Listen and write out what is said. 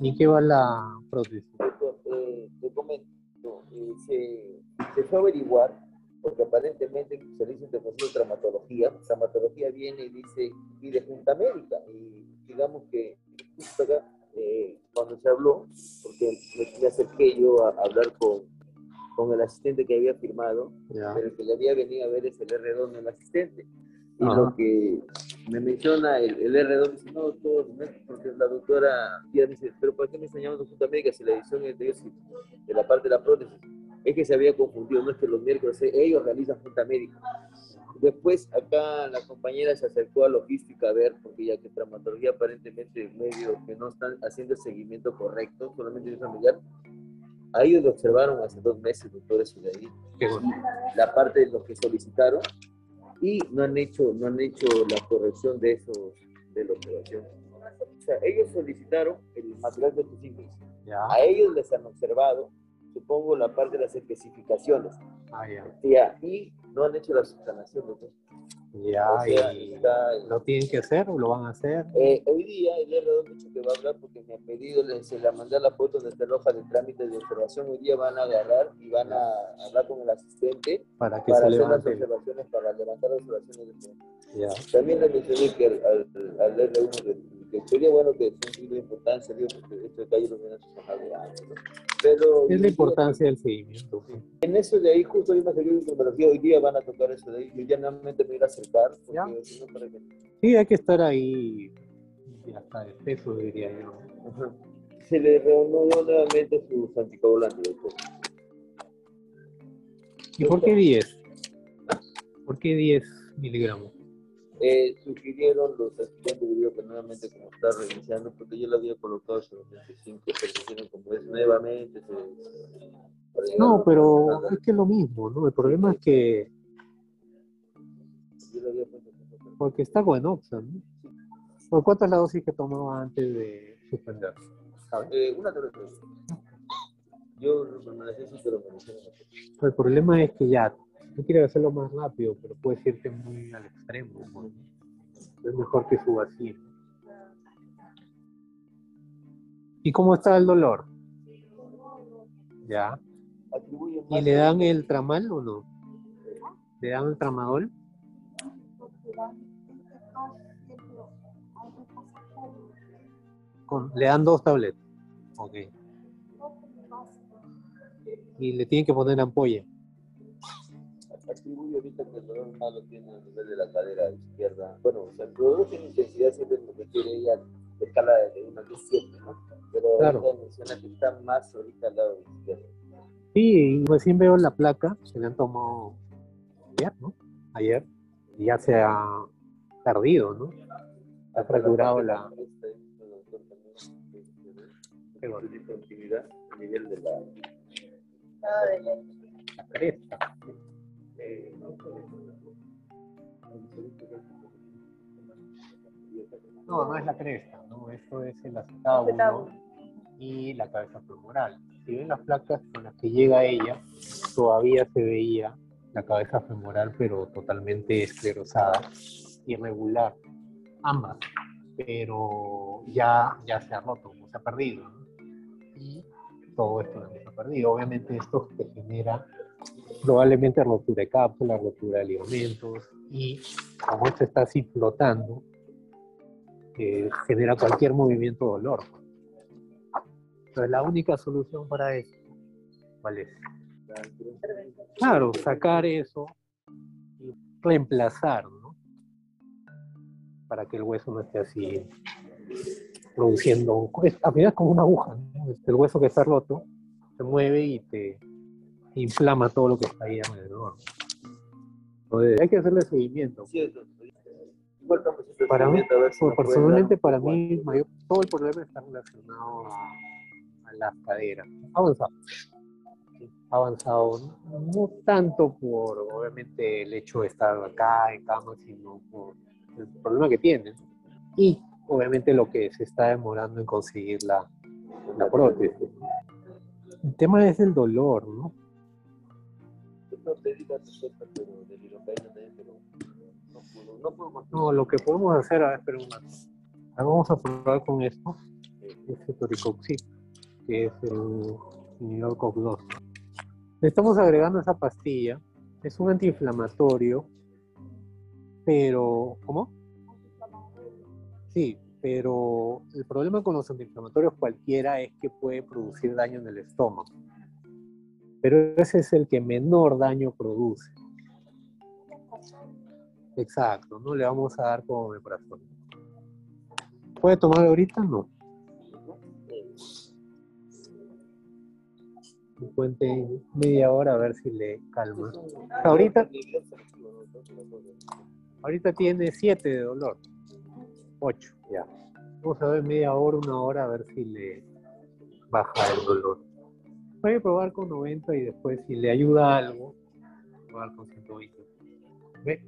¿Y qué va la prótesis? Eh, te comento, eh, se, se fue a averiguar, porque aparentemente se dice de traumatología, traumatología viene y dice, y de Junta Médica, y digamos que justo acá, eh, cuando se habló, porque me, me acerqué yo a, hablar con, con el asistente que había firmado, pero el que le había venido a ver es el R2, no el asistente. Y Ajá. lo que me menciona el, el R2, dice, no, es porque la doctora me dice, pero ¿por qué me están llamando Junta Médica si la edición es de, de la parte de la prótesis? Es que se había confundido, no es que los miércoles eh, ellos realizan Junta Médica. Después acá la compañera se acercó a logística a ver, porque ya que traumatología aparentemente medio que no están haciendo el seguimiento correcto, solamente de familiar. A ellos lo observaron hace dos meses, doctores, bueno. la parte de lo que solicitaron y no han hecho, no han hecho la corrección de esos, de la observación. O sea, ellos solicitaron el material de específicos. Ya. A ellos les han observado, supongo, la parte de las especificaciones. Ah. Ya, y no han hecho la subsanación, doctor. Ya, O sea, y está- lo tienen que hacer o lo van a hacer. eh, hoy día el R2 ha dicho que va a hablar porque me ha pedido, le- se le mandé la foto la hoja de trámite de observación. Hoy día van a agarrar y van a hablar con el asistente para que para se hacer las observaciones, para levantar las observaciones de Ya. También le mencioné que al, al, al R1 de- que sería bueno que es un de importancia, digo, Es la importancia del seguimiento. en eso de ahí, justo hay una serie de hoy día van a tocar eso de ahí, yo ya nuevamente me voy a acercar, porque Ya. si no, para que... Sí, hay que estar ahí hasta de peso, diría yo. Ajá. Se le reanudó nuevamente sus anticoagulantes. ¿Y por qué 10? ¿Por qué 10 miligramos? Eh, sugirieron los asistentes que nuevamente como está reiniciando, porque yo lo había colocado sobre 25, pero hicieron como es nuevamente. se- No, pero es que es lo mismo, ¿no? El problema es que, Yo lo había puesto como- porque está bueno, ¿no? ¿Por cuánto es la dosis que tomaba antes de suspender? Eh, una tableta. Yo me la hice, pero me. El problema es que ya, tú quieres hacerlo más rápido, pero puedes irte muy al extremo. Es mejor que suba así. ¿Y cómo está el dolor? Ya. ¿Y le dan el tramal o no? ¿Le dan el tramadol? Le dan dos tabletas. Ok. Y le tienen que poner ampolla. Atribuye ahorita que el dolor más lo tiene a nivel de la cadera izquierda. Bueno, o sea, el dolor tiene intensidad siempre porque quiere ella de escala de 1 a 7, ¿no? Pero Claro. ahorita menciona que está más ahorita al lado izquierdo. Sí, y recién veo la placa, se le han tomado ayer, ¿no? Ayer, y ya se ha perdido, ¿no? Ha fracturado la... También, este, Qué su discontinuidad a nivel de la... la cresta. Eh, No, no es la cresta, ¿no? Esto es el acetábulo y la cabeza femoral. Si ven las placas con las que llega ella, todavía se veía la cabeza femoral, pero totalmente esclerosada, irregular, ambas, pero ya, ya se ha roto, se ha perdido. ¿no? Y todo esto también se ha perdido. Obviamente esto te genera probablemente rotura de cápsula, rotura de ligamentos, y como esto está así flotando, eh, genera cualquier movimiento dolor. Entonces la única solución para eso, ¿cuál es? Claro, sacar eso y reemplazar, ¿no? Para que el hueso no esté así produciendo, final es como una aguja, ¿no? Este, El hueso que está roto se mueve y te inflama todo lo que está ahí alrededor. Entonces hay que hacerle seguimiento. Para mí, personalmente para mí mayor- todo el problema está relacionado a, a las caderas. Avanzado. Avanzado no, no tanto por obviamente el hecho de estar acá en cama, sino por el problema que tienen. Y obviamente lo que se está demorando en conseguir la, la prótesis. El tema es el dolor, ¿no? No te digas pero de también, pero no puedo, no puedo más. No, lo que podemos hacer, a ver, espera un momento. A ver, Vamos a probar con esto. Ese toricoxib, que es el inhibidor COX-2. Le estamos agregando esa pastilla. Es un antiinflamatorio, pero... ¿Cómo? Sí, pero el problema con los antiinflamatorios cualquiera es que puede producir daño en el estómago. Pero ese es el que menor daño produce. Exacto, no le vamos a dar como meprazol. ¿Puede tomar ahorita? No. Cuente media hora a ver si le calma. Ahorita, ahorita tiene 7 de dolor. 8, ya. Vamos a ver media hora, una hora a ver si le baja el dolor. Puede probar con 90 y después si le ayuda algo, probar con 120. ¿Ve?